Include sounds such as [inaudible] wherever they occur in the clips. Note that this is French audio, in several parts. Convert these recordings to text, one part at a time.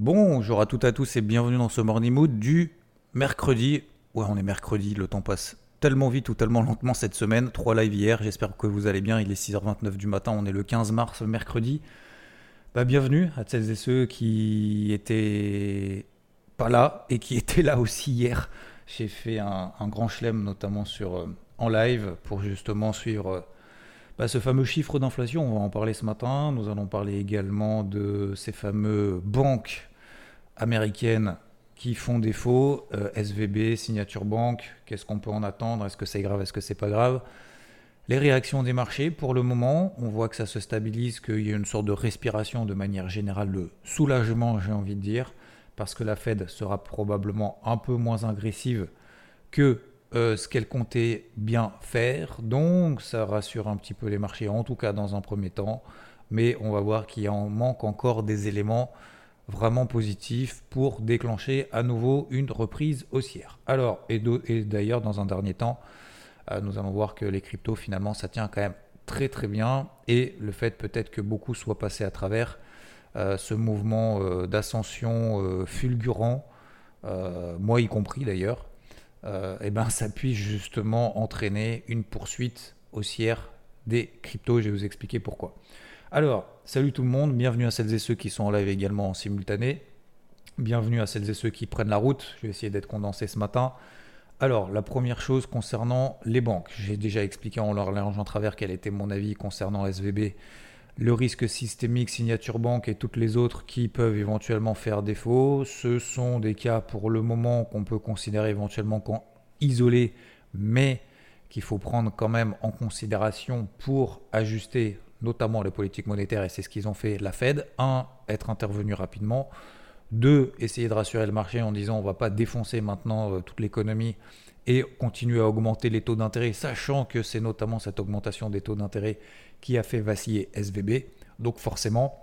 Bonjour à toutes et à tous et bienvenue dans ce Morning Mood du mercredi. Ouais, on est mercredi, le temps passe tellement vite ou tellement lentement cette semaine. Trois lives hier, j'espère que vous allez bien. Il est 6h29 du matin, on est le 15 mars, mercredi. Bah, bienvenue à celles et ceux qui étaient pas là et qui [laughs] étaient là aussi hier. J'ai fait un, grand chelem notamment sur, euh, en live pour justement suivre euh, bah, ce fameux chiffre d'inflation. On va en parler ce matin. Nous allons parler également de ces fameux banques américaines qui font défaut, euh, SVB, Signature Bank, qu'est-ce qu'on peut en attendre? Est-ce que c'est grave? Est-ce que c'est pas grave? Les réactions des marchés, pour le moment, on voit que ça se stabilise, qu'il y a une sorte de respiration de manière générale, de soulagement, j'ai envie de dire, parce que la Fed sera probablement un peu moins agressive que euh, ce qu'elle comptait bien faire. Donc ça rassure un petit peu les marchés, en tout cas dans un premier temps. Mais on va voir qu'il en manque encore des éléments vraiment positif pour déclencher à nouveau une reprise haussière. Alors, et, d'ailleurs, dans un dernier temps, euh, nous allons voir que les cryptos, finalement, ça tient quand même très très bien. Et le fait peut-être que beaucoup soient passés à travers euh, ce mouvement euh, d'ascension fulgurant, moi y compris d'ailleurs, et eh ben, [laughs] ça puisse justement entraîner une poursuite haussière des cryptos. Je vais vous expliquer pourquoi. Alors, salut tout le monde, bienvenue à celles et ceux qui sont en live également en simultané. Bienvenue à celles et ceux qui prennent la route. Je vais essayer d'être condensé ce matin. Alors, la première chose concernant les banques. J'ai déjà expliqué en leur en travers quel était mon avis concernant SVB, le risque systémique, signature banque et toutes les autres qui peuvent éventuellement faire défaut. Ce sont des cas pour le moment qu'on peut considérer éventuellement isolés, mais qu'il faut prendre quand même en considération pour ajuster notamment les politiques monétaires, et c'est ce qu'ils ont fait, la Fed. Un, être intervenu rapidement. Deux, essayer de rassurer le marché en disant on ne va pas défoncer maintenant euh, toute l'économie et continuer à augmenter les taux d'intérêt, sachant que c'est notamment cette augmentation des taux d'intérêt qui a fait vaciller SVB. Donc forcément,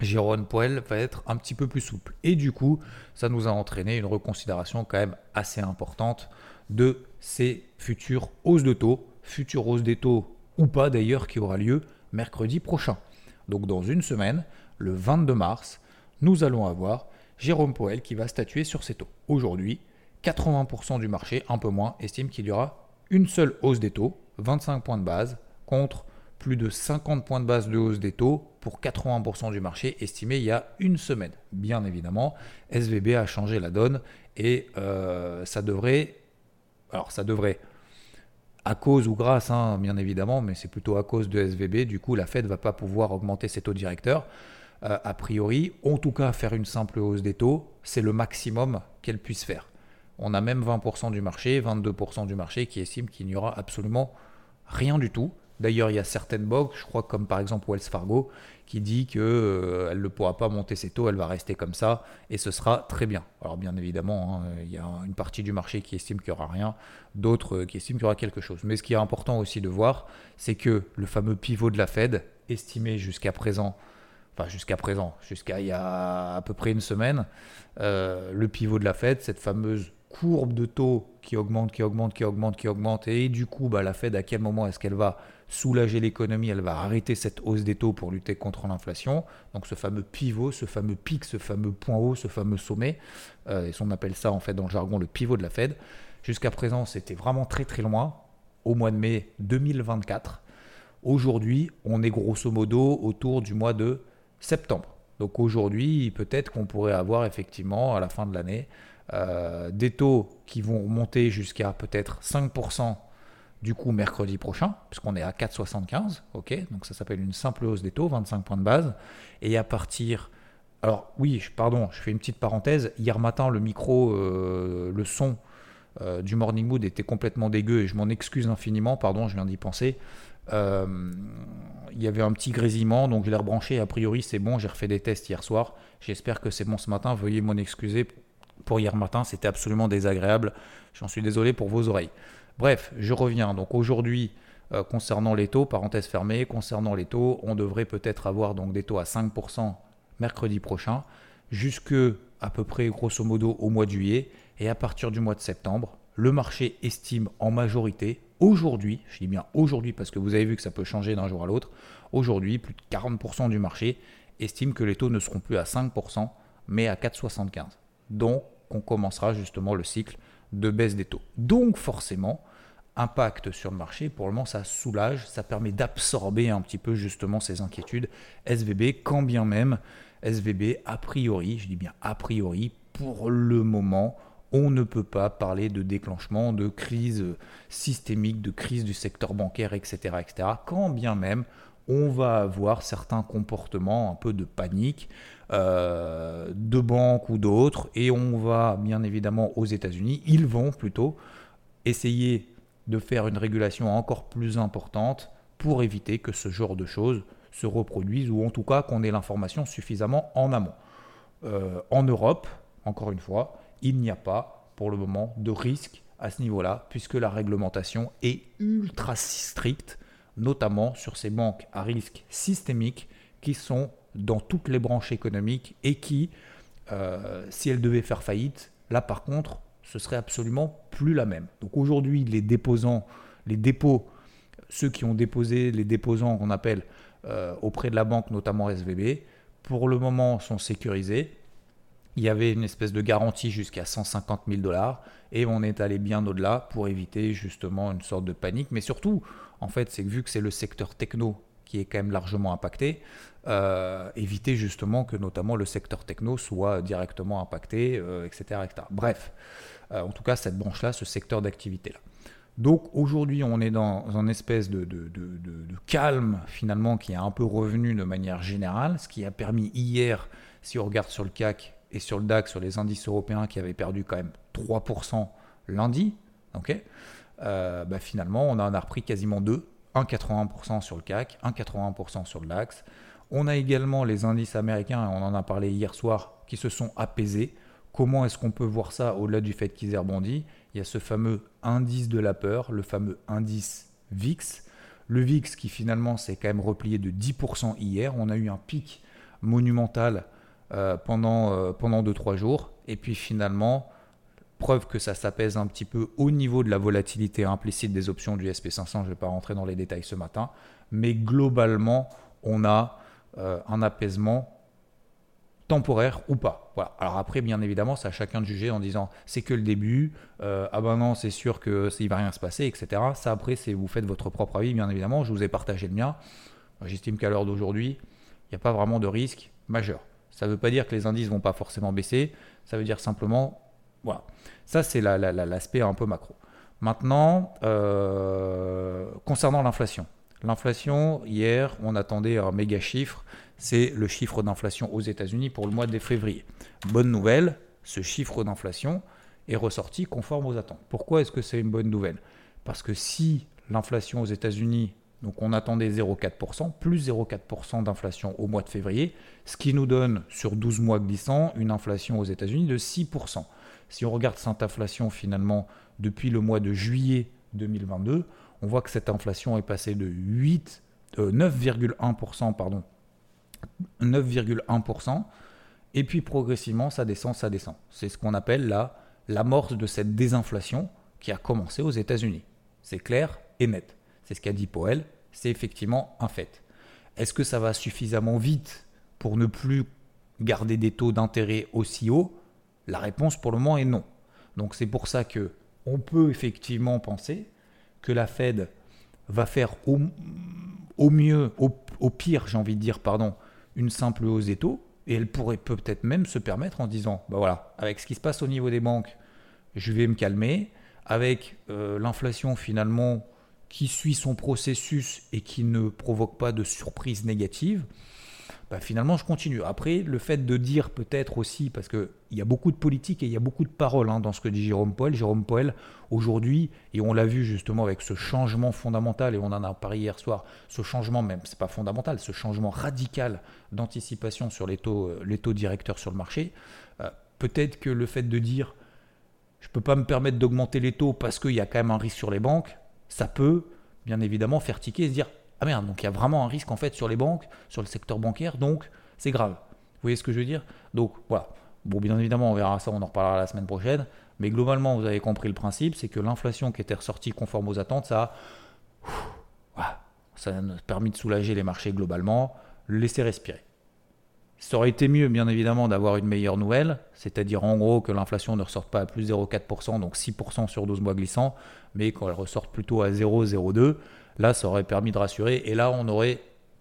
Jérôme Poel va être un petit peu plus souple. Et du coup, ça nous a entraîné une reconsidération quand même assez importante de ces futures hausses de taux, futures hausses des taux ou pas d'ailleurs qui aura lieu mercredi prochain. Donc dans une semaine, le 22 mars, nous allons avoir Jérôme Poel qui va statuer sur ces taux. Aujourd'hui, 80% du marché, un peu moins, estime qu'il y aura une seule hausse des taux, 25 points de base, contre plus de 50 points de base de hausse des taux pour 80% du marché estimé il y a une semaine. Bien évidemment, SVB a changé la donne et euh, ça devrait... Alors ça devrait à cause ou grâce, hein, bien évidemment, mais c'est plutôt à cause de SVB. Du coup, la Fed ne va pas pouvoir augmenter ses taux directeurs. Euh, a priori, en tout cas, faire une simple hausse des taux, c'est le maximum qu'elle puisse faire. On a même 20% du marché, 22% du marché qui estiment qu'il n'y aura absolument rien du tout. D'ailleurs, il y a certaines banques, je crois comme par exemple Wells Fargo, qui dit qu'elle euh, ne pourra pas monter ses taux, elle va rester comme ça, et ce sera très bien. Alors bien évidemment, hein, il y a une partie du marché qui estime qu'il n'y aura rien, d'autres euh, qui estiment qu'il y aura quelque chose. Mais ce qui est important aussi de voir, c'est que le fameux pivot de la Fed, estimé jusqu'à présent, enfin jusqu'à présent, jusqu'à il y a à peu près une semaine, euh, le pivot de la Fed, cette fameuse courbe de taux qui augmente, qui augmente, qui augmente, qui augmente, et du coup, bah, la Fed, à quel moment est-ce qu'elle va soulager l'économie, elle va arrêter cette hausse des taux pour lutter contre l'inflation. Donc ce fameux pivot, ce fameux pic, ce fameux point haut, ce fameux sommet, euh, et on appelle ça en fait dans le jargon le pivot de la Fed. Jusqu'à présent, c'était vraiment très très loin, au mois de mai 2024. Aujourd'hui, on est grosso modo autour du mois de septembre. Donc aujourd'hui, peut-être qu'on pourrait avoir effectivement à la fin de l'année euh, des taux qui vont monter jusqu'à peut-être 5% du coup mercredi prochain, puisqu'on est à 4,75, ok, donc ça s'appelle une simple hausse des taux, 25 points de base, et à partir, alors oui, pardon, je fais une petite parenthèse, hier matin le micro, euh, le son euh, du Morning Mood était complètement dégueu, et je m'en excuse infiniment, pardon, je viens d'y penser, Euh, il y avait un petit grésillement, donc je l'ai rebranché. A priori, c'est bon. J'ai refait des tests hier soir. J'espère que c'est bon ce matin. Veuillez m'en excuser pour hier matin. C'était absolument désagréable. J'en suis désolé pour vos oreilles. Bref, je reviens. Donc aujourd'hui, euh, concernant les taux, parenthèse fermée, concernant les taux, on devrait peut-être avoir donc des taux à 5% mercredi prochain, jusque à peu près grosso modo au mois de juillet. Et à partir du mois de septembre, le marché estime en majorité, aujourd'hui, je dis bien aujourd'hui parce que vous avez vu que ça peut changer d'un jour à l'autre, aujourd'hui, plus de 40% du marché estime que les taux ne seront plus à 5%, mais à 4,75. Donc, on commencera justement le cycle de baisse des taux. Donc, forcément, impact sur le marché, pour le moment, ça soulage, ça permet d'absorber un petit peu justement ces inquiétudes SVB, quand bien même SVB, a priori, je dis bien a priori, pour le moment, on ne peut pas parler de déclenchement de crise systémique, de crise du secteur bancaire, etc., etc. Quand bien même on va avoir certains comportements un peu de panique euh, de banques ou d'autres, et on va bien évidemment aux États-Unis, ils vont plutôt essayer de faire une régulation encore plus importante pour éviter que ce genre de choses se reproduisent, ou en tout cas qu'on ait l'information suffisamment en amont. Euh, en Europe, encore une fois, il n'y a pas pour le moment de risque à ce niveau-là, puisque la réglementation est ultra stricte, notamment sur ces banques à risque systémique qui sont dans toutes les branches économiques et qui, euh, si elles devaient faire faillite, là par contre, ce serait absolument plus la même. Donc aujourd'hui, les déposants, les dépôts, ceux qui ont déposé, les déposants qu'on appelle euh, auprès de la banque, notamment SVB, pour le moment sont sécurisés il y avait une espèce de garantie jusqu'à 150 000 dollars et on est allé bien au-delà pour éviter justement une sorte de panique. Mais surtout, en fait, c'est que vu que c'est le secteur techno qui est quand même largement impacté, euh, éviter justement que notamment le secteur techno soit directement impacté, euh, etc., Bref, euh, en tout cas, cette branche-là, ce secteur d'activité-là. Donc aujourd'hui, on est dans un espèce de, de, calme finalement qui est un peu revenu de manière générale, ce qui a permis hier, si on regarde sur le CAC, et sur le DAX, sur les indices européens qui avaient perdu quand même 3% lundi, euh, bah finalement, on en a repris quasiment 2, 1,81% sur le CAC, 1,81% sur le DAX. On a également les indices américains, on en a parlé hier soir, qui se sont apaisés. Comment est-ce qu'on peut voir ça au-delà du fait qu'ils aient rebondi? Il y a ce fameux indice de la peur, le fameux indice VIX. Le VIX qui finalement s'est quand même replié de 10% hier. On a eu un pic monumental euh, pendant 2-3 euh, jours. Et puis finalement, preuve que ça s'apaise un petit peu au niveau de la volatilité implicite des options du SP500. Je ne vais pas rentrer dans les détails ce matin. Mais globalement, on a euh, un apaisement temporaire ou pas. Alors après, bien évidemment, c'est à chacun de juger en disant c'est que le début, ah ben non, c'est sûr que il va rien se passer, etc. Ça après, c'est vous faites votre propre avis, bien évidemment. Je vous ai partagé le mien. J'estime qu'à l'heure d'aujourd'hui, il n'y a pas vraiment de risque majeur. Ça ne veut pas dire que les indices vont pas forcément baisser. Ça veut dire simplement, voilà. Ça, c'est l'aspect un peu macro. Maintenant, euh, concernant l'inflation. L'inflation, hier, on attendait un méga chiffre. C'est le chiffre d'inflation aux États-Unis pour le mois de février. Bonne nouvelle, ce chiffre d'inflation est ressorti conforme aux attentes. Pourquoi est-ce que c'est une bonne nouvelle? Parce que si l'inflation aux États-Unis donc on attendait 0,4%, plus 0,4% d'inflation au mois de février, ce qui nous donne sur 12 mois glissants une inflation aux États-Unis de 6%. Si on regarde cette inflation finalement depuis le mois de juillet 2022, on voit que cette inflation est passée de 8, 9,1%, euh, 9,1%, et puis progressivement ça descend, ça descend. C'est ce qu'on appelle la l'amorce de cette désinflation qui a commencé aux États-Unis. C'est clair et net. C'est ce qu'a dit Powell, c'est effectivement un fait. Est-ce que ça va suffisamment vite pour ne plus garder des taux d'intérêt aussi hauts? La réponse pour le moment est non. Donc c'est pour ça que on peut effectivement penser que la Fed va faire au, mieux, au, pire, j'ai envie de dire, pardon, une simple hausse des taux, et elle pourrait peut-être même se permettre en disant, bah voilà, avec ce qui se passe au niveau des banques, je vais me calmer, avec euh, l'inflation finalement qui suit son processus et qui ne provoque pas de surprise négative, bah, finalement je continue. Après, le fait de dire peut-être aussi, parce qu'il y a beaucoup de politique et il y a beaucoup de paroles hein, dans ce que dit Jérôme Poel. Jérôme Poel, aujourd'hui, et on l'a vu justement avec ce changement fondamental, et on en a parlé hier soir, ce changement même, c'est pas fondamental, ce changement radical d'anticipation sur les taux, euh, directeurs sur le marché, euh, peut-être que le fait de dire je ne peux pas me permettre d'augmenter les taux parce qu'il y a quand même un risque sur les banques, ça peut bien évidemment faire tiquer et se dire ah merde, donc il y a vraiment un risque en fait sur les banques, sur le secteur bancaire, donc c'est grave. Vous voyez ce que je veux dire? Donc voilà. Bon, bien évidemment, on verra ça, on en reparlera la semaine prochaine. Mais globalement, vous avez compris le principe, c'est que l'inflation qui était ressortie conforme aux attentes, ça, ça a permis de soulager les marchés globalement, laisser respirer. Ça aurait été mieux, bien évidemment, d'avoir une meilleure nouvelle, c'est-à-dire en gros que l'inflation ne ressorte pas à plus 0,4%, donc 6% sur 12 mois glissants, mais qu'elle ressorte plutôt à 0,02%. Là, ça aurait permis de rassurer. Et là, on aurait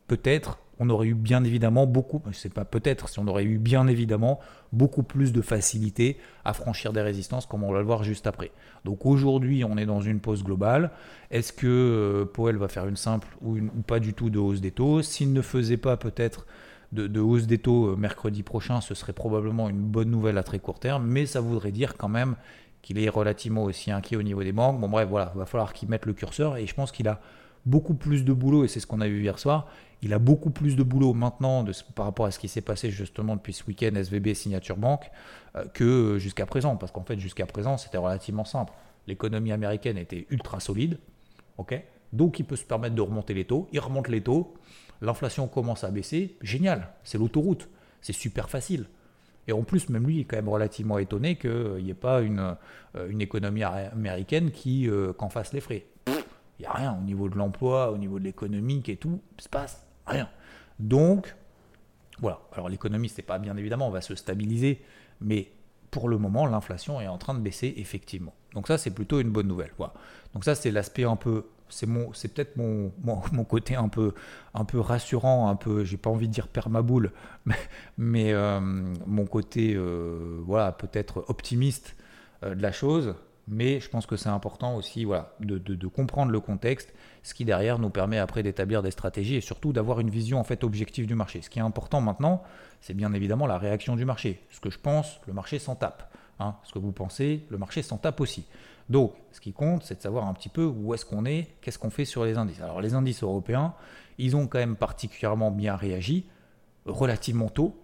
peut-être, on aurait eu bien évidemment beaucoup, sais pas peut-être, si on aurait eu bien évidemment beaucoup plus de facilité à franchir des résistances, comme on va le voir juste après. Donc aujourd'hui, on est dans une pause globale. Est-ce que euh, Powell va faire une simple ou, pas du tout de hausse des taux? S'il ne faisait pas peut-être de, hausse des taux euh, mercredi prochain, ce serait probablement une bonne nouvelle à très court terme, mais ça voudrait dire quand même qu'il est relativement aussi inquiet au niveau des banques. Bon bref, voilà, il va falloir qu'il mette le curseur et je pense qu'il a beaucoup plus de boulot, et c'est ce qu'on a vu hier soir, il a beaucoup plus de boulot maintenant par rapport à ce qui s'est passé justement depuis ce week-end SVB Signature Bank euh, que jusqu'à présent. Parce qu'en fait, jusqu'à présent, c'était relativement simple. L'économie américaine était ultra solide. ok? Donc, il peut se permettre de remonter les taux. Il remonte les taux. L'inflation commence à baisser. Génial. C'est l'autoroute. C'est super facile. Et en plus, même lui est quand même relativement étonné qu'il n'y ait pas une, euh, économie américaine qui euh, qu'en fasse les frais. Il n'y a rien au niveau de l'emploi, au niveau de l'économique et tout, il se passe rien. Donc, voilà. Alors l'économie, c'est pas bien évidemment, on va se stabiliser, mais pour le moment, l'inflation est en train de baisser effectivement. Donc ça, c'est plutôt une bonne nouvelle. Voilà. Donc ça, c'est l'aspect un peu, c'est mon, peut-être mon, [laughs] côté un peu, rassurant, un peu, j'ai pas envie de dire permaboule, [laughs] mais, mais euh, mon côté, euh, voilà, peut-être optimiste euh, de la chose mais je pense que c'est important aussi voilà, de, comprendre le contexte, ce qui derrière nous permet après d'établir des stratégies et surtout d'avoir une vision en fait objective du marché. Ce qui est important maintenant, c'est bien évidemment la réaction du marché. Ce que je pense, le marché s'en tape. Hein. Ce que vous pensez, le marché s'en tape aussi. Donc, ce qui compte, c'est de savoir un petit peu où est-ce qu'on est, qu'est-ce qu'on fait sur les indices. Alors, les indices européens, ils ont quand même particulièrement bien réagi, relativement tôt.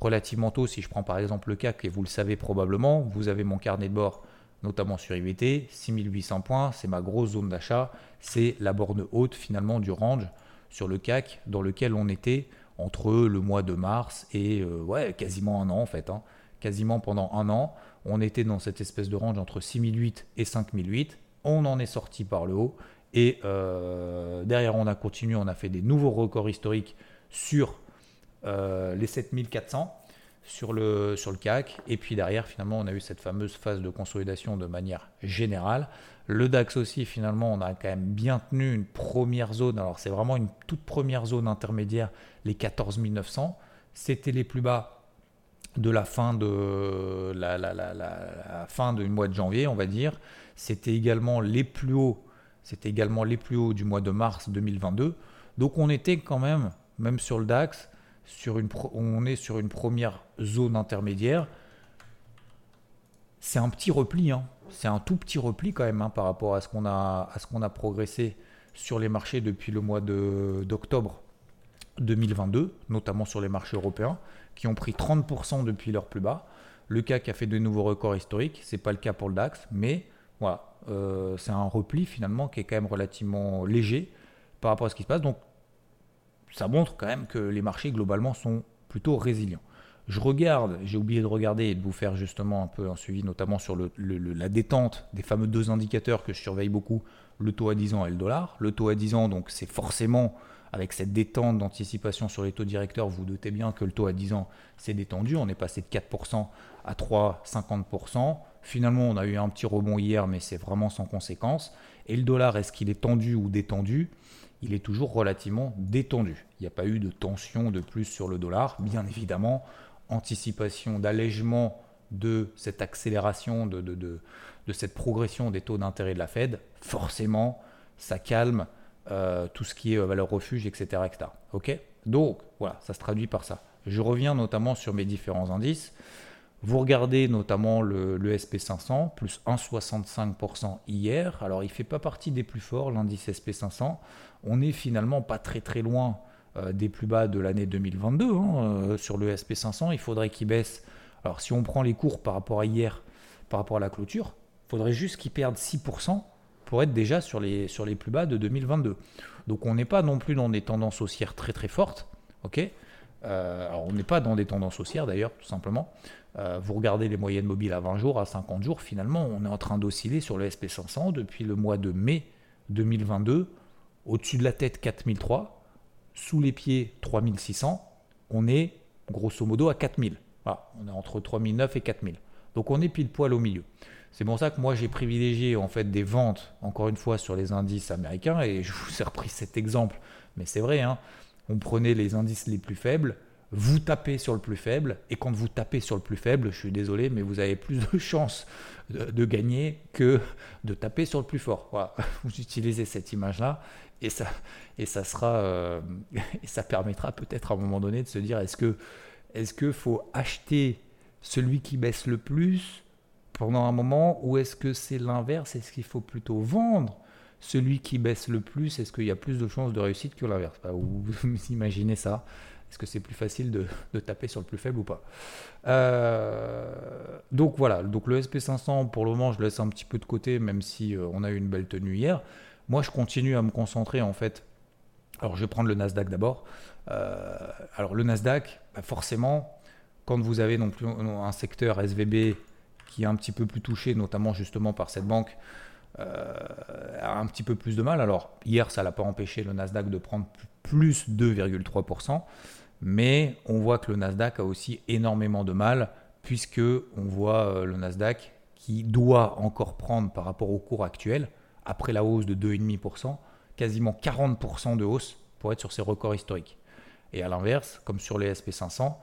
Relativement tôt, si je prends par exemple le CAC, et vous le savez probablement, vous avez mon carnet de bord notamment sur IVT. 6800 points, c'est ma grosse zone d'achat. C'est la borne haute finalement du range sur le CAC dans lequel on était entre le mois de mars et euh, ouais, quasiment un an en fait. Hein. Quasiment pendant un an, on était dans cette espèce de range entre 6008 et 5008. On en est sorti par le haut et euh, derrière on a continué, on a fait des nouveaux records historiques sur euh, les 7400 sur le, sur le CAC. Et puis derrière, finalement, on a eu cette fameuse phase de consolidation de manière générale. Le DAX aussi, finalement, on a quand même bien tenu une première zone. Alors, c'est vraiment une toute première zone intermédiaire, les 14 900. C'était les plus bas de la fin de la, la, la, la fin du mois de janvier, on va dire. C'était également les plus hauts. C'était également les plus hauts du mois de mars 2022. Donc, on était quand même, même sur le DAX, sur une on est sur une première zone intermédiaire. C'est un petit repli, hein. c'est un tout petit repli quand même hein, par rapport à ce qu'on a, a progressé sur les marchés depuis le mois d'octobre 2022, notamment sur les marchés européens, qui ont pris 30% depuis leur plus bas. Le CAC a fait de nouveaux records historiques, c'est pas le cas pour le DAX, mais voilà, euh, c'est un repli finalement qui est quand même relativement léger par rapport à ce qui se passe. Donc ça montre quand même que les marchés globalement sont plutôt résilients. Je regarde, j'ai oublié de regarder et de vous faire justement un peu un suivi, notamment sur la détente des fameux deux indicateurs que je surveille beaucoup, le taux à 10 ans et le dollar. Le taux à 10 ans, donc c'est forcément avec cette détente d'anticipation sur les taux directeurs, vous, vous doutez bien que le taux à 10 ans s'est détendu. On est passé de 4% à 3,50%. Finalement, on a eu un petit rebond hier, mais c'est vraiment sans conséquence. Et le dollar, est-ce qu'il est tendu ou détendu? Il est toujours relativement détendu. Il n'y a pas eu de tension de plus sur le dollar. Bien évidemment, anticipation d'allègement de cette accélération, de, cette progression des taux d'intérêt de la Fed, forcément, ça calme euh, tout ce qui est euh, valeur refuge, etc. etc. ok? Donc voilà, ça se traduit par ça. Je reviens notamment sur mes différents indices. Vous regardez notamment le, SP500, plus 1,65% hier. Alors il ne fait pas partie des plus forts, l'indice SP500. On n'est finalement pas très très loin des plus bas de l'année 2022 hein, euh, sur le SP500. Il faudrait qu'il baisse. Alors si on prend les cours par rapport à hier, par rapport à la clôture, il faudrait juste qu'il perde 6% pour être déjà sur les, plus bas de 2022. Donc on n'est pas non plus dans des tendances haussières très très fortes. euh, alors on n'est pas dans des tendances haussières d'ailleurs, tout simplement. Euh, vous regardez les moyennes mobiles à 20 jours, à 50 jours, finalement, on est en train d'osciller sur le SP500 depuis le mois de mai 2022, au-dessus de la tête 4003, sous les pieds 3600, on est grosso modo à 4000. on est entre 3009 et 4000. Donc on est pile poil au milieu. C'est pour ça que moi j'ai privilégié en fait des ventes, encore une fois, sur les indices américains, et je vous ai repris cet exemple, mais c'est vrai, hein, on prenait les indices les plus faibles, vous tapez sur le plus faible, et quand vous tapez sur le plus faible, je suis désolé, mais vous avez plus de chances de, gagner que de taper sur le plus fort. [laughs] Vous utilisez cette image-là, et ça, et ça sera, euh, [laughs] ça permettra peut-être à un moment donné de se dire est-ce que, est-ce que faut acheter celui qui baisse le plus pendant un moment, ou est-ce que c'est l'inverse? Est-ce qu'il faut plutôt vendre celui qui baisse le plus? Est-ce qu'il y a plus de chances de réussite que l'inverse? Vous imaginez ça. Est-ce que c'est plus facile de, taper sur le plus faible ou pas? Euh, Donc voilà, donc le SP500, pour le moment, je laisse un petit peu de côté, même si euh, on a eu une belle tenue hier. Moi, je continue à me concentrer en fait. Alors, je vais prendre le Nasdaq d'abord. Euh, alors, le Nasdaq, bah, forcément, quand vous avez non un secteur SVB qui est un petit peu plus touché, notamment justement par cette banque, a un petit peu plus de mal. Alors, hier, ça l'a pas empêché le Nasdaq de prendre plus 2,3% mais on voit que le Nasdaq a aussi énormément de mal, puisque on voit euh, le Nasdaq qui doit encore prendre par rapport au cours actuel, après la hausse de 2,5%, quasiment 40% de hausse pour être sur ses records historiques. Et à l'inverse, comme sur les SP500,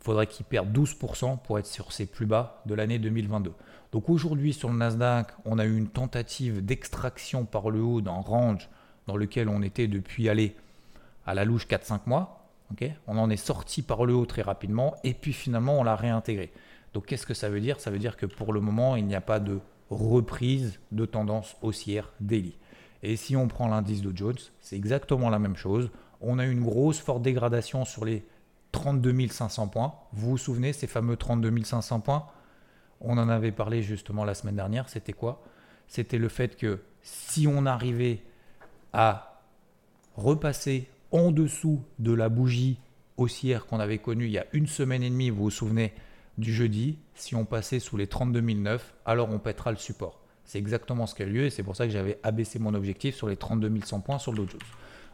il faudrait qu'il perde 12% pour être sur ses plus bas de l'année 2022. Donc aujourd'hui sur le Nasdaq, on a eu une tentative d'extraction par le haut d'un range dans lequel on était depuis aller à la louche 4-5 mois on en est sorti par le haut très rapidement et puis finalement on l'a réintégré. Donc qu'est-ce que ça veut dire? Ça veut dire que pour le moment il n'y a pas de reprise de tendance haussière daily. Et si on prend l'indice de Jones, c'est exactement la même chose. On a une grosse forte dégradation sur les 32 500 points. Vous vous souvenez ces fameux 32 500 points? On en avait parlé justement la semaine dernière. C'était quoi? C'était le fait que si on arrivait à repasser en dessous de la bougie haussière qu'on avait connue il y a une semaine et demie, vous vous souvenez, du jeudi, si on passait sous les 32 009, alors on pètera le support. C'est exactement ce qui a lieu et c'est pour ça que j'avais abaissé mon objectif sur les 32 100 points sur le Dow Jones.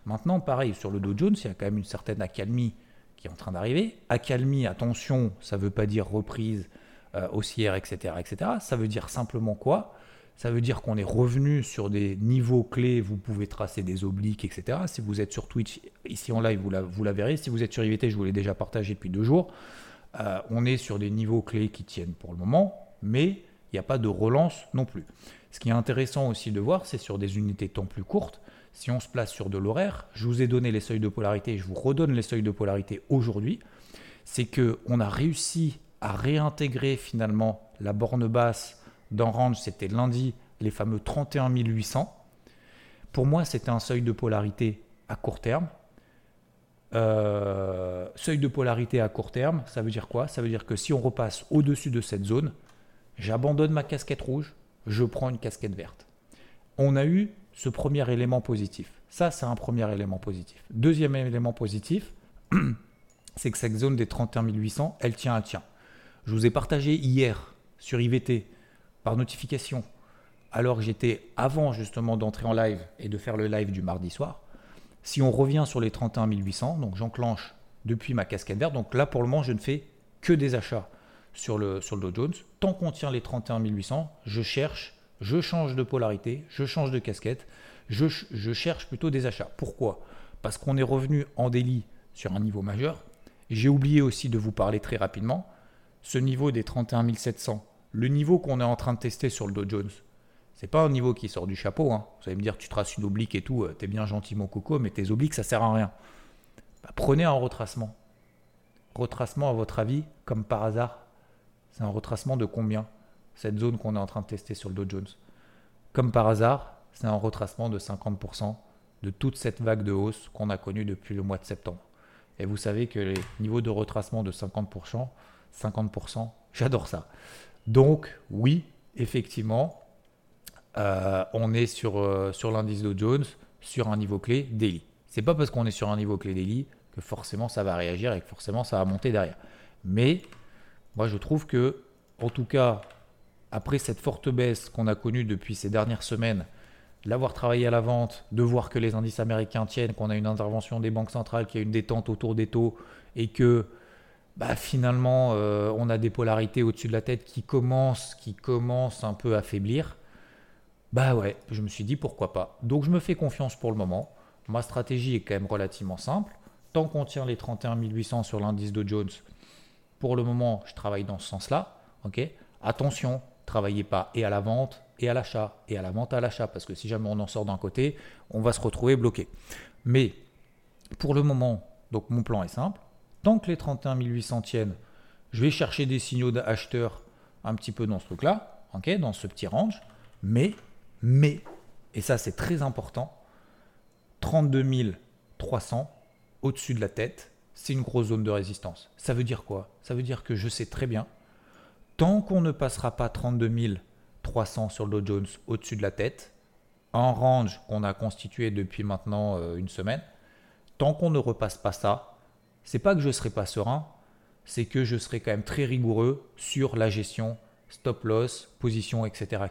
Maintenant, pareil, sur le Dow Jones, il y a quand même une certaine accalmie qui est en train d'arriver. Accalmie, attention, ça ne veut pas dire reprise euh, haussière, etc., etc. Ça veut dire simplement quoi? Ça veut dire qu'on est revenu sur des niveaux clés, vous pouvez tracer des obliques, etc. Si vous êtes sur Twitch, ici en live, vous la, vous la verrez. Si vous êtes sur IVT, je vous l'ai déjà partagé depuis deux jours. Euh, on est sur des niveaux clés qui tiennent pour le moment, mais il n'y a pas de relance non plus. Ce qui est intéressant aussi de voir, c'est sur des unités temps plus courtes. Si on se place sur de l'horaire, je vous ai donné les seuils de polarité, je vous redonne les seuils de polarité aujourd'hui. C'est que on a réussi à réintégrer finalement la borne basse dans range, c'était lundi, les fameux 31 800. Pour moi, c'était un seuil de polarité à court terme. Euh, seuil de polarité à court terme, ça veut dire quoi? Ça veut dire que si on repasse au-dessus de cette zone, j'abandonne ma casquette rouge, je prends une casquette verte. On a eu ce premier élément positif. Ça, c'est un premier élément positif. Deuxième élément positif, [clears throat] c'est que cette zone des 31 800, elle tient à tient. Je vous ai partagé hier sur IVT par notification, alors que j'étais avant justement d'entrer en live et de faire le live du mardi soir, si on revient sur les 31 800, donc j'enclenche depuis ma casquette verte, donc là pour le moment je ne fais que des achats sur le, sur Dow Jones. Tant qu'on tient les 31 800, je cherche, je change de polarité, je change de casquette, je, je cherche plutôt des achats. Pourquoi? Parce qu'on est revenu en délit sur un niveau majeur. J'ai oublié aussi de vous parler très rapidement. Ce niveau des 31 700, le niveau qu'on est en train de tester sur le Dow Jones, c'est pas un niveau qui sort du chapeau. Hein. Vous allez me dire, tu traces une oblique et tout, euh, t'es bien gentil mon coco, mais tes obliques, ça sert à rien. bah, prenez un retracement. Retracement, à votre avis, comme par hasard, c'est un retracement de combien Cette zone qu'on est en train de tester sur le Dow Jones? Comme par hasard, c'est un retracement de 50% de toute cette vague de hausse qu'on a connue depuis le mois de septembre. Et vous savez que les niveaux de retracement de 50%, 50%, j'adore ça. Donc oui, effectivement, euh, on est sur, euh, sur l'indice Dow Jones sur un niveau clé daily. C'est pas parce qu'on est sur un niveau clé daily que forcément ça va réagir et que forcément ça va monter derrière. Mais moi je trouve que, en tout cas, après cette forte baisse qu'on a connue depuis ces dernières semaines, l'avoir travaillé à la vente, de voir que les indices américains tiennent, qu'on a une intervention des banques centrales, qu'il y a une détente autour des taux et que bah, finalement euh, on a des polarités au-dessus de la tête qui commencent, qui commencent un peu à faiblir. Bah ouais, je me suis dit pourquoi pas. Donc je me fais confiance pour le moment. Ma stratégie est quand même relativement simple. Tant qu'on tient les 31 800 sur l'indice de Jones, pour le moment, je travaille dans ce sens-là. Ok? Attention, travaillez pas et à la vente et à l'achat et à la vente à l'achat parce que si jamais on en sort d'un côté, on va se retrouver bloqué. Mais pour le moment, donc mon plan est simple. Tant que les 31 800 tiennent, je vais chercher des signaux d'acheteurs un petit peu dans ce truc-là, ok, dans ce petit range. Mais, mais, et ça c'est très important, 32 300 au-dessus de la tête, c'est une grosse zone de résistance. Ça veut dire quoi? Ça veut dire que je sais très bien, tant qu'on ne passera pas 32 300 sur le Dow Jones au-dessus de la tête, un range qu'on a constitué depuis maintenant euh, une semaine, tant qu'on ne repasse pas ça, c'est pas que je serai pas serein, c'est que je serai quand même très rigoureux sur la gestion, stop loss, position, etc.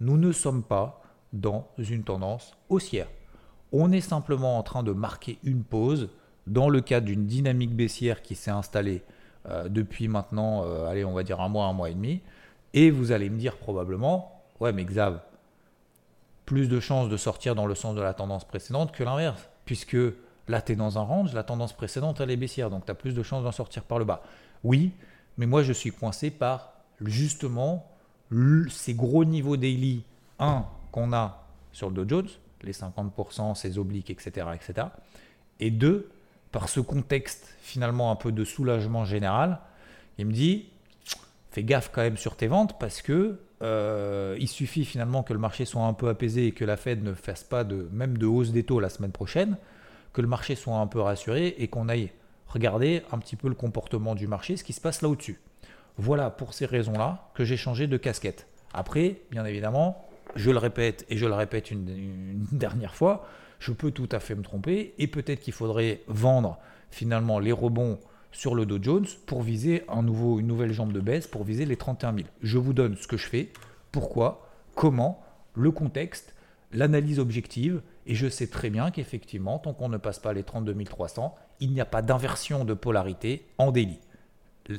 Nous ne sommes pas dans une tendance haussière. On est simplement en train de marquer une pause dans le cadre d'une dynamique baissière qui s'est installée euh, depuis maintenant, euh, allez, on va dire un mois, un mois et demi. Et vous allez me dire probablement, ouais, mais Xav, plus de chances de sortir dans le sens de la tendance précédente que l'inverse. Puisque là, tu es dans un range, la tendance précédente, elle est baissière. Donc, tu as plus de chances d'en sortir par le bas. Oui, mais moi, je suis coincé par justement ces gros niveaux daily, un, qu'on a sur le Dow Jones, les 50%, ses obliques, etc., etc. Et deux, par ce contexte finalement un peu de soulagement général, il me dit, fais gaffe quand même sur tes ventes parce que euh, il suffit finalement que le marché soit un peu apaisé et que la Fed ne fasse pas de même de hausse des taux la semaine prochaine, que le marché soit un peu rassuré et qu'on aille regarder un petit peu le comportement du marché, ce qui se passe là au-dessus. Voilà pour ces raisons-là que j'ai changé de casquette. Après, bien évidemment, je le répète et je le répète une, [laughs] dernière fois, je peux tout à fait me tromper et peut-être qu'il faudrait vendre finalement les rebonds sur le Dow Jones pour viser un nouveau, une nouvelle jambe de baisse, pour viser les 31 000. Je vous donne ce que je fais, pourquoi, comment, le contexte, l'analyse objective, et je sais très bien qu'effectivement, tant qu'on ne passe pas les 32 300, il n'y a pas d'inversion de polarité en délit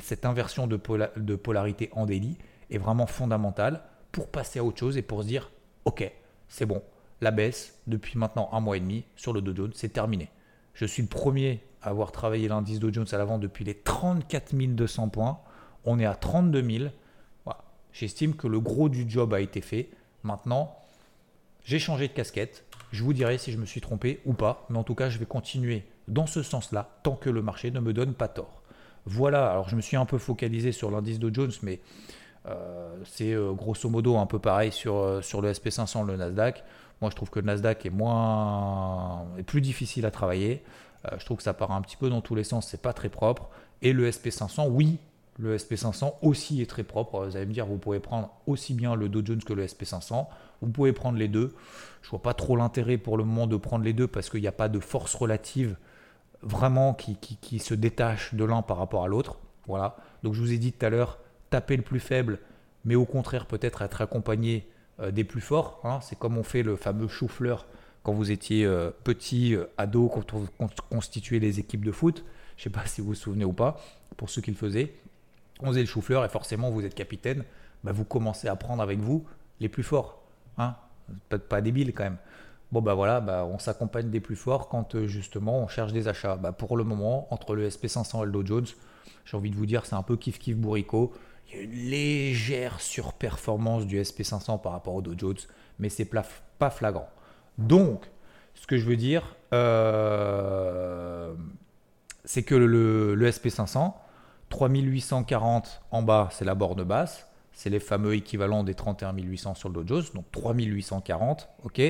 cette inversion de, polarité en délit est vraiment fondamentale pour passer à autre chose et pour se dire ok, c'est bon, la baisse depuis maintenant un mois et demi sur le Dow Jones, c'est terminé. Je suis le premier à avoir travaillé l'indice Dow Jones à l'avant depuis les 34 200 points. On est à 32 000. Voilà. J'estime que le gros du job a été fait. Maintenant, j'ai changé de casquette. Je vous dirai si je me suis trompé ou pas. Mais en tout cas, je vais continuer dans ce sens-là tant que le marché ne me donne pas tort. Voilà, alors je me suis un peu focalisé sur l'indice Dow Jones, mais euh, c'est euh, grosso modo un peu pareil sur, euh, le SP500, le Nasdaq. Moi, je trouve que le Nasdaq est moins, est plus difficile à travailler. je trouve que ça part un petit peu dans tous les sens, c'est pas très propre. Et le SP500, oui, le SP500 aussi est très propre. Vous allez me dire, vous pouvez prendre aussi bien le Dow Jones que le SP500. Vous pouvez prendre les deux. Je vois pas trop l'intérêt pour le moment de prendre les deux parce qu'il n'y a pas de force relative vraiment qui, se détache de l'un par rapport à l'autre. Voilà. Donc je vous ai dit tout à l'heure, taper le plus faible, mais au contraire peut-être être accompagné euh, des plus forts. Hein. C'est comme on fait le fameux chou-fleur quand vous étiez euh, petit, euh, ado, quand on constituait les équipes de foot. Je ne sais pas si vous vous souvenez ou pas, pour ceux qui le faisaient. On faisait le chou-fleur et forcément vous êtes capitaine, bah, vous commencez à prendre avec vous les plus forts. Hein. Pas, pas débile quand même. Bon bah voilà, bah, on s'accompagne des plus forts quand euh, justement on cherche des achats. Bah, pour le moment, entre le SP500 et le Dow Jones, j'ai envie de vous dire c'est un peu kiff kiff bourrico. Il y a une légère surperformance du SP500 par rapport au Dow Jones, mais c'est pas flagrant. Donc, ce que je veux dire, euh, c'est que le, le SP500, 3840 en bas, c'est la borne basse. C'est les fameux équivalents des 31 800 sur le Dow Jones. Donc 3840, ok.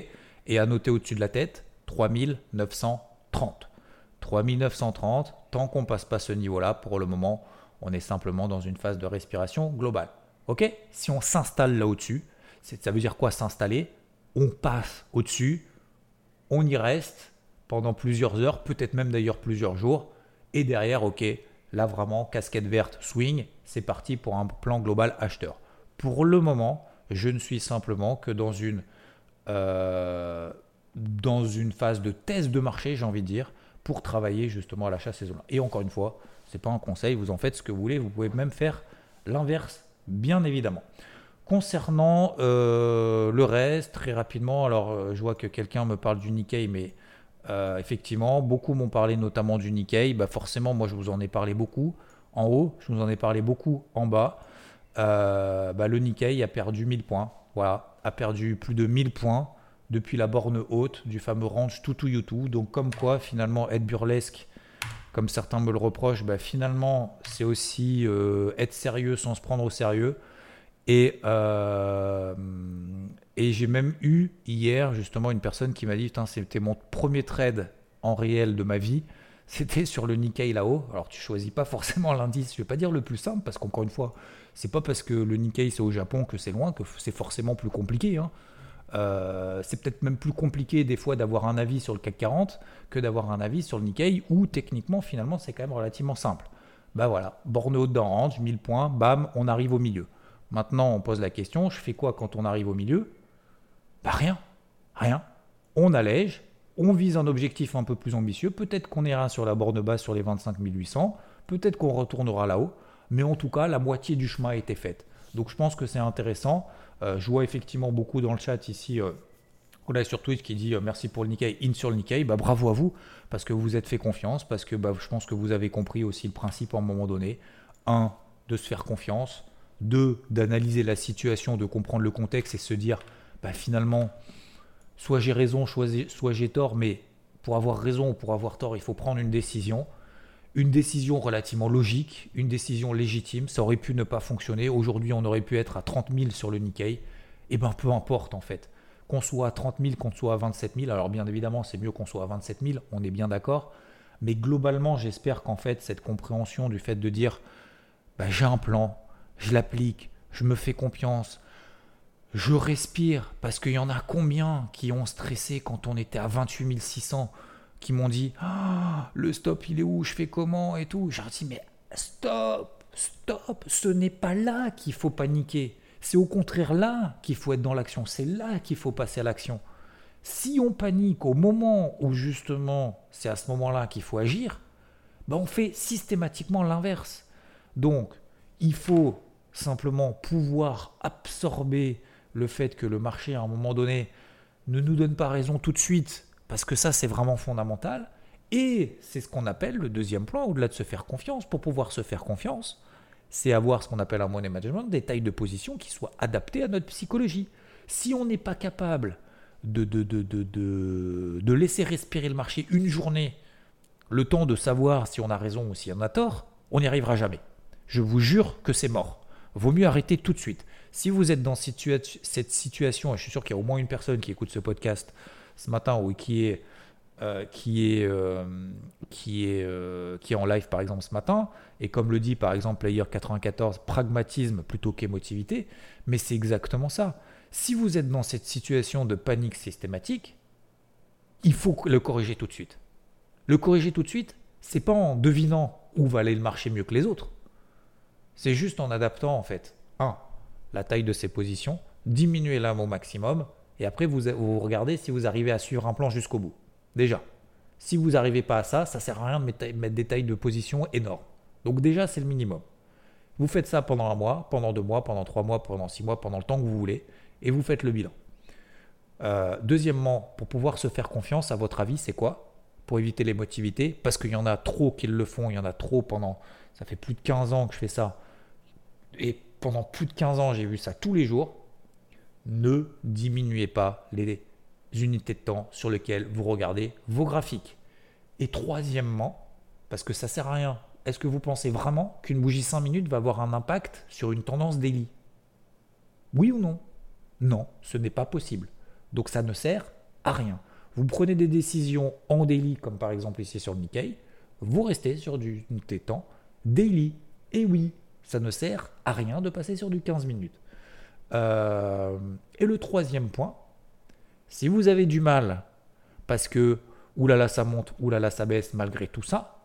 Et à noter au-dessus de la tête, 3930. 3930, tant qu'on passe pas ce niveau-là, pour le moment, on est simplement dans une phase de respiration globale. Ok? Si on s'installe là au-dessus, ça veut dire quoi s'installer? On passe au-dessus, on y reste pendant plusieurs heures, peut-être même d'ailleurs plusieurs jours, et derrière, ok, là vraiment, casquette verte, swing, c'est parti pour un plan global acheteur. Pour le moment, je ne suis simplement que dans une, euh, dans une phase de test de marché, j'ai envie de dire, pour travailler justement à l'achat saisonnier. Et encore une fois, ce n'est pas un conseil, vous en faites ce que vous voulez, vous pouvez même faire l'inverse, bien évidemment. Concernant euh, le reste, très rapidement, alors euh, je vois que quelqu'un me parle du Nikkei, mais effectivement, beaucoup m'ont parlé notamment du Nikkei. Bah forcément, moi je vous en ai parlé beaucoup en haut, je vous en ai parlé beaucoup en bas. Bah, le Nikkei a perdu 1000 points, voilà, a perdu plus de 1000 points depuis la borne haute du fameux range Tutu Yutu. Donc comme quoi finalement être burlesque, comme certains me le reprochent, bah, finalement c'est aussi euh, être sérieux sans se prendre au sérieux. Et, euh, et j'ai même eu hier justement une personne qui m'a dit, c'était mon premier trade en réel de ma vie. C'était sur le Nikkei là-haut. Alors tu choisis pas forcément l'indice, je vais pas dire le plus simple, parce qu'encore une fois, c'est pas parce que le Nikkei c'est au Japon que c'est loin, que c'est forcément plus compliqué. Hein. Euh, c'est peut-être même plus compliqué des fois d'avoir un avis sur le CAC 40 que d'avoir un avis sur le Nikkei, où techniquement, finalement, c'est quand même relativement simple. Bah voilà, borne haute dans range, 1000 points, bam, on arrive au milieu. Maintenant, on pose la question, je fais quoi quand on arrive au milieu? Bah rien, rien. On allège, on vise un objectif un peu plus ambitieux, peut-être qu'on ira sur la borne basse sur les 25 800, peut-être qu'on retournera là-haut, mais en tout cas, la moitié du chemin a été faite. Donc je pense que c'est intéressant. Euh, je vois effectivement beaucoup dans le chat ici. Euh, a sur Twitch qui dit euh, merci pour le Nikkei, in sur le Nikkei. Bah, bravo à vous parce que vous vous êtes fait confiance, parce que bah, je pense que vous avez compris aussi le principe à un moment donné. Un, de se faire confiance. Deux, d'analyser la situation, de comprendre le contexte et se dire bah, finalement, soit j'ai raison, soit j'ai tort, mais pour avoir raison ou pour avoir tort, il faut prendre une décision une décision relativement logique, une décision légitime. Ça aurait pu ne pas fonctionner. Aujourd'hui, on aurait pu être à 30 000 sur le Nikkei. Eh bien, peu importe en fait. Qu'on soit à 30 000, qu'on soit à 27 000. Alors, bien évidemment, c'est mieux qu'on soit à 27 000. On est bien d'accord. Mais globalement, j'espère qu'en fait, cette compréhension du fait de dire bah, j'ai un plan, je l'applique, je me fais confiance, je respire, parce qu'il y en a combien qui ont stressé quand on était à 28 600 qui m'ont dit ah, le stop il est où, je fais comment et tout? J'ai dit mais stop, stop, ce n'est pas là qu'il faut paniquer. C'est au contraire là qu'il faut être dans l'action, c'est là qu'il faut passer à l'action. Si on panique au moment où justement c'est à ce moment-là qu'il faut agir, ben on fait systématiquement l'inverse. Donc il faut simplement pouvoir absorber le fait que le marché à un moment donné ne nous donne pas raison tout de suite, parce que ça, c'est vraiment fondamental. Et c'est ce qu'on appelle le deuxième point, au-delà de se faire confiance. Pour pouvoir se faire confiance, c'est avoir ce qu'on appelle un money management, des tailles de position qui soient adaptées à notre psychologie. Si on n'est pas capable de, de, de, de, laisser respirer le marché une journée, le temps de savoir si on a raison ou si on a tort, on n'y arrivera jamais. Je vous jure que c'est mort. Vaut mieux arrêter tout de suite. Si vous êtes dans cette situation, et je suis sûr qu'il y a au moins une personne qui écoute ce podcast, ce matin, ou qui est, euh, qui, est, euh, qui, est, euh, qui est en live par exemple ce matin, et comme le dit par exemple Player 94, pragmatisme plutôt qu'émotivité, mais c'est exactement ça. Si vous êtes dans cette situation de panique systématique, il faut le corriger tout de suite. Le corriger tout de suite, c'est pas en devinant où va aller le marché mieux que les autres. C'est juste en adaptant en fait, un, la taille de ses positions, diminuer l'âme au maximum, et après, vous, vous regardez si vous arrivez à suivre un plan jusqu'au bout. Déjà. Si vous n'arrivez pas à ça, ça sert à rien de mettre, des tailles de position énormes. Donc déjà, c'est le minimum. Vous faites ça pendant un mois, pendant deux mois, pendant trois mois, pendant six mois, pendant le temps que vous voulez, et vous faites le bilan. Euh, deuxièmement, pour pouvoir se faire confiance, à votre avis, c'est quoi? Pour éviter l'émotivité, parce qu'il y en a trop qui le font, il y en a trop pendant... Ça fait plus de 15 ans que je fais ça. Pendant plus de 15 ans, j'ai vu ça tous les jours ne diminuez pas les unités de temps sur lesquelles vous regardez vos graphiques. Et troisièmement, Parce que ça sert à rien. Est-ce que vous pensez vraiment qu'une bougie 5 minutes va avoir un impact sur une tendance daily Oui ou non? Non, ce n'est pas possible. Donc ça ne sert à rien. Vous prenez des décisions en daily, comme par exemple ici sur le Nikkei, vous restez sur du temps daily. Et oui, ça ne sert à rien de passer sur du 15 minutes. Euh, et le troisième point, si vous avez du mal parce que oulala ça monte, oulala ça baisse malgré tout ça,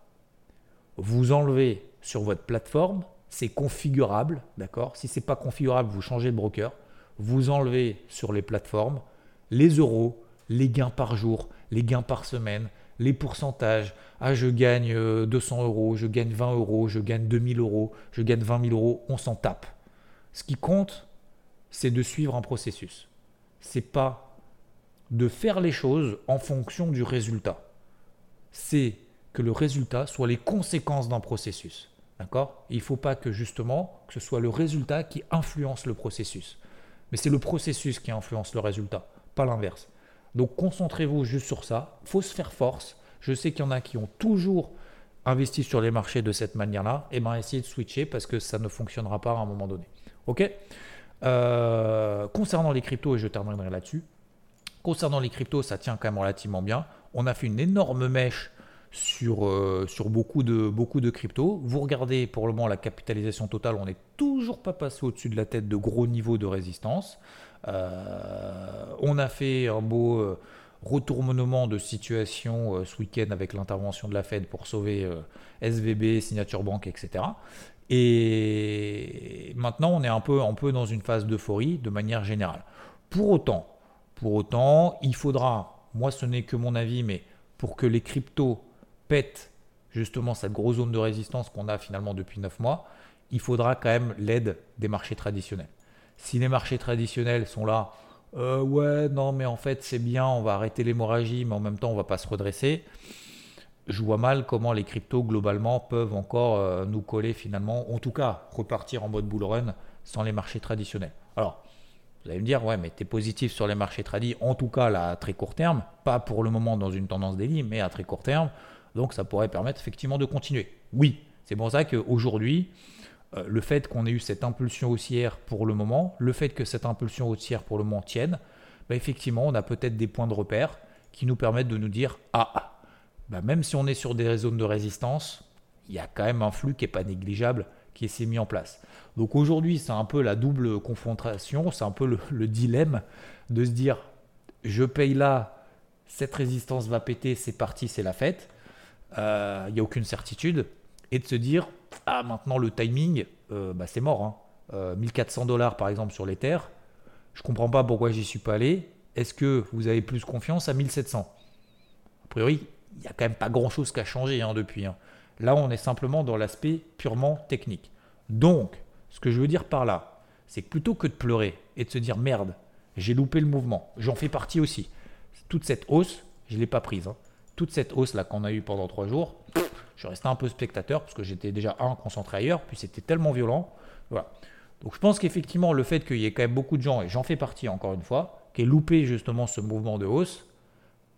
vous enlevez sur votre plateforme, c'est configurable, d'accord? Si c'est pas configurable, vous changez de broker, vous enlevez sur les plateformes les euros, les gains par jour, les gains par semaine, les pourcentages. Ah, je gagne 200 euh, euros, je gagne 20 euros, je gagne 2000 euros, je gagne 20 000 euros, on s'en tape. Ce qui compte, c'est de suivre un processus. C'est pas de faire les choses en fonction du résultat. C'est que le résultat soit les conséquences d'un processus. D'accord? Il ne faut pas que justement que ce soit le résultat qui influence le processus. Mais c'est le processus qui influence le résultat, pas l'inverse. Donc concentrez-vous juste sur ça. Il faut se faire force. Je sais qu'il y en a qui ont toujours investi sur les marchés de cette manière-là. Et eh bien essayez de switcher parce que ça ne fonctionnera pas à un moment donné. Ok? Euh, Concernant les cryptos, et je terminerai là-dessus. Concernant les cryptos, ça tient quand même relativement bien. On a fait une énorme mèche sur, euh, sur beaucoup, de, beaucoup de cryptos. Vous regardez pour le moment la capitalisation totale, on n'est toujours pas passé au-dessus de la tête de gros niveaux de résistance. Euh, on a fait un beau euh, retournement de situation ce week-end avec l'intervention de la Fed pour sauver SVB, Signature Bank, etc. Et maintenant, on est un peu, un peu dans une phase d'euphorie de manière générale. Pour autant, pour autant, il faudra, moi ce n'est que mon avis, mais pour que les cryptos pètent justement cette grosse zone de résistance qu'on a finalement depuis 9 mois, il faudra quand même l'aide des marchés traditionnels. Si les marchés traditionnels sont là, euh, ouais, non, mais en fait c'est bien, on va arrêter l'hémorragie, mais en même temps on va pas se redresser, je vois mal comment les cryptos globalement peuvent encore euh, nous coller finalement, en tout cas repartir en mode bull run sans les marchés traditionnels. Alors, vous allez me dire, ouais, mais tu positif sur les marchés tradis, en tout cas là, à très court terme, pas pour le moment dans une tendance daily, mais à très court terme. Donc ça pourrait permettre effectivement de continuer. Oui, c'est pour ça qu'aujourd'hui, euh, le fait qu'on ait eu cette impulsion haussière pour le moment, le fait que cette impulsion haussière pour le moment tienne, bah, effectivement, on a peut-être des points de repère qui nous permettent de nous dire, ah, bah, même si on est sur des zones de résistance, il y a quand même un flux qui n'est pas négligeable qui s'est mis en place. Donc aujourd'hui, c'est un peu la double confrontation, c'est un peu le, dilemme de se dire je paye là, cette résistance va péter, c'est parti, c'est la fête. Euh, il n'y a aucune certitude. Et de se dire ah, maintenant le timing, euh, bah, c'est mort. 1400 hein. euh, dollars par exemple sur l'Ether, je comprends pas pourquoi j'y suis pas allé. Est-ce que vous avez plus confiance à 1700 A priori, il n'y a quand même pas grand chose qui a changé hein, depuis. Hein. Là, on est simplement dans l'aspect purement technique. Donc, ce que je veux dire par là, c'est que plutôt que de pleurer et de se dire merde, j'ai loupé le mouvement, j'en fais partie aussi. Toute cette hausse, je ne l'ai pas prise. Toute cette hausse là qu'on a eue pendant trois jours, je resté un peu spectateur parce que j'étais déjà un concentré ailleurs, puis c'était tellement violent. Donc je pense qu'effectivement le fait qu'il y ait quand même beaucoup de gens, et j'en fais partie encore une fois, qui aient loupé justement ce mouvement de hausse,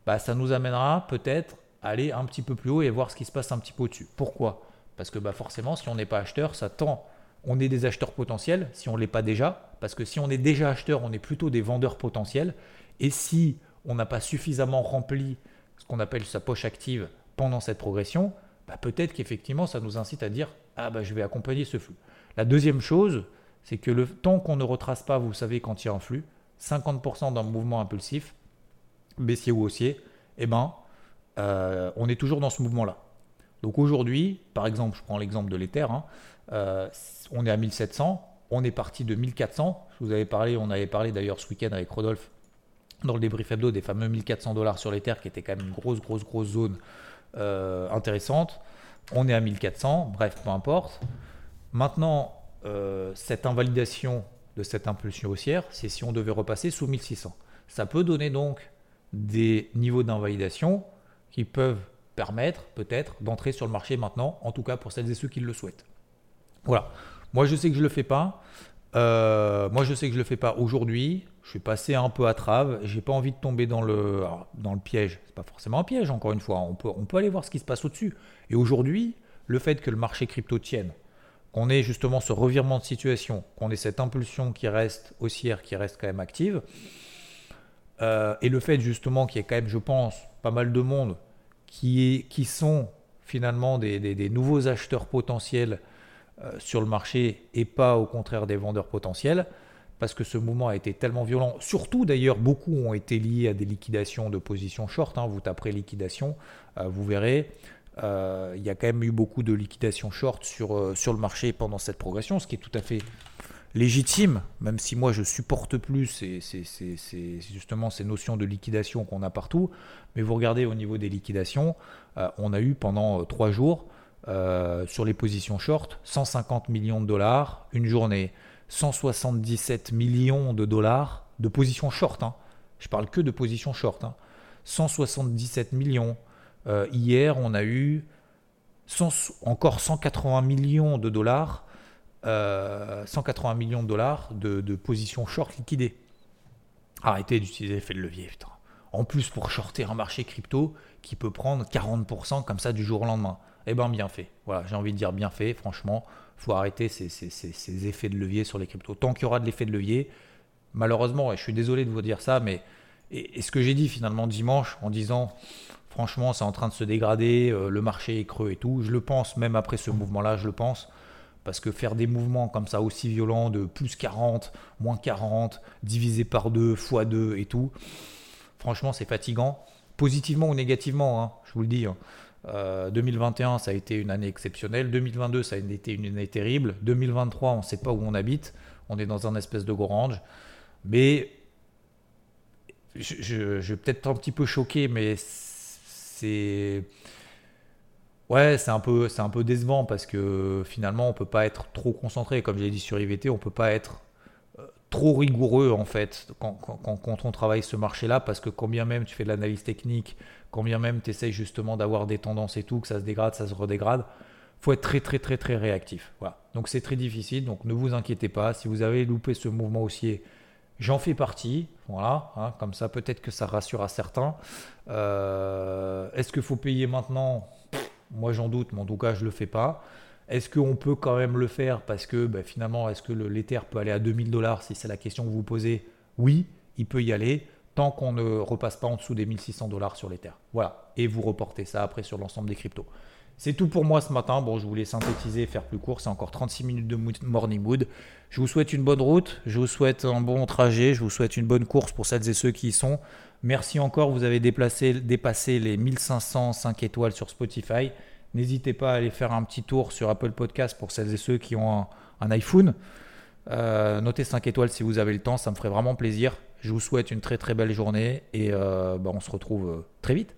bah, ça nous amènera peut-être à aller un petit peu plus haut et voir ce qui se passe un petit peu au-dessus. Pourquoi? Parce que bah, forcément, si on n'est pas acheteur, ça tend on est des acheteurs potentiels si on ne l'est pas déjà, parce que si on est déjà acheteur, on est plutôt des vendeurs potentiels. Et si on n'a pas suffisamment rempli ce qu'on appelle sa poche active pendant cette progression, bah, peut-être qu'effectivement ça nous incite à dire ah bah je vais accompagner ce flux. La deuxième chose, c'est que le temps qu'on ne retrace pas, vous savez quand il y a un flux, 50% d'un mouvement impulsif, baissier ou haussier, eh ben euh, on est toujours dans ce mouvement-là. Donc aujourd'hui, par exemple, je prends l'exemple de l'Ether, hein, euh, on est à 1700, on est parti de 1400. Je vous avais parlé, on avait parlé d'ailleurs ce week-end avec Rodolphe dans le débrief hebdo des fameux 1400 dollars sur terres qui était quand même une grosse, grosse, grosse zone euh, intéressante. On est à 1400, bref, peu importe. Maintenant, euh, cette invalidation de cette impulsion haussière, c'est si on devait repasser sous 1600. Ça peut donner donc des niveaux d'invalidation qui peuvent permettre peut-être d'entrer sur le marché maintenant, en tout cas pour celles et ceux qui le souhaitent. Voilà. Moi, je sais que je ne le fais pas. Euh, moi, je sais que je le fais pas aujourd'hui. Je suis passé un peu à trave. J'ai pas envie de tomber dans le, dans le piège. C'est pas forcément un piège, encore une fois. On peut, on peut aller voir ce qui se passe au-dessus. Et aujourd'hui, le fait que le marché crypto tienne, qu'on ait justement ce revirement de situation, qu'on ait cette impulsion qui reste haussière, qui reste quand même active, euh, et le fait justement qu'il y ait quand même, je pense, pas mal de monde qui, est, qui sont finalement des, des, nouveaux acheteurs potentiels sur le marché et pas au contraire des vendeurs potentiels, parce que ce mouvement a été tellement violent. Surtout d'ailleurs, beaucoup ont été liés à des liquidations de positions short. Hein. Vous taperez liquidation, euh, vous verrez. il y a quand même eu beaucoup de liquidations short sur, sur le marché pendant cette progression, ce qui est tout à fait légitime, même si moi je supporte plus c'est justement ces notions de liquidation qu'on a partout. Mais vous regardez au niveau des liquidations, euh, on a eu pendant euh, trois jours euh, sur les positions short 150 millions de dollars une journée, 177 millions de dollars de positions short. Hein. Je parle que de positions short. 177 hein. millions. hier, on a eu encore 180 millions de dollars 180 euh, millions de dollars de, positions short liquidées. Arrêtez d'utiliser l'effet de levier, putain. En plus, pour shorter un marché crypto qui peut prendre 40% comme ça du jour au lendemain. Eh bien, bien fait. Voilà, j'ai envie de dire bien fait. Franchement, faut arrêter ces, effets de levier sur les cryptos. Tant qu'il y aura de l'effet de levier, malheureusement, et je suis désolé de vous dire ça, mais et, ce que j'ai dit finalement dimanche en disant franchement, c'est en train de se dégrader, euh, le marché est creux et tout, je le pense, même après ce mouvement-là, je le pense. Parce que faire des mouvements comme ça aussi violents de plus 40, moins 40, divisé par 2, fois 2 et tout, franchement c'est fatigant. Positivement ou négativement, hein, je vous le dis. 2021, hein. Euh, ça a été une année exceptionnelle. 2022, ça a été une année terrible. 2023, on ne sait pas où on habite. On est dans un espèce de gorange. Mais je, je, je vais peut-être un petit peu choqué, mais c'est Ouais, c'est un peu, c'est un peu décevant parce que finalement, on peut pas être trop concentré. Comme j'ai dit sur IVT, on peut pas être trop rigoureux en fait quand, on travaille ce marché-là parce que combien même tu fais de l'analyse technique, combien même tu essayes justement d'avoir des tendances et tout, que ça se dégrade, ça se redégrade, faut être très très très très réactif. Voilà. Donc c'est très difficile. Donc ne vous inquiétez pas. Si vous avez loupé ce mouvement haussier, j'en fais partie. Voilà. Hein. comme ça, peut-être que ça rassure à certains. Euh, est-ce qu'il faut payer maintenant? Moi, j'en doute, mais en tout cas, je ne le fais pas. Est-ce qu'on peut quand même le faire parce que ben, finalement, est-ce que l'Ether peut aller à 2000 dollars si c'est la question que vous posez? Oui, il peut y aller tant qu'on ne repasse pas en dessous des 1600 dollars sur l'Ether. Voilà. Et vous reportez ça après sur l'ensemble des cryptos. C'est tout pour moi ce matin. Bon, je voulais synthétiser, faire plus court. C'est encore 36 minutes de morning mood. Je vous souhaite une bonne route. Je vous souhaite un bon trajet. Je vous souhaite une bonne course pour celles et ceux qui y sont. Merci encore, vous avez dépassé les 1505 étoiles sur Spotify. N'hésitez pas à aller faire un petit tour sur Apple Podcast pour celles et ceux qui ont un, iPhone. Euh, notez 5 étoiles si vous avez le temps, ça me ferait vraiment plaisir. Je vous souhaite une très très belle journée et euh, bah, on se retrouve euh, très vite.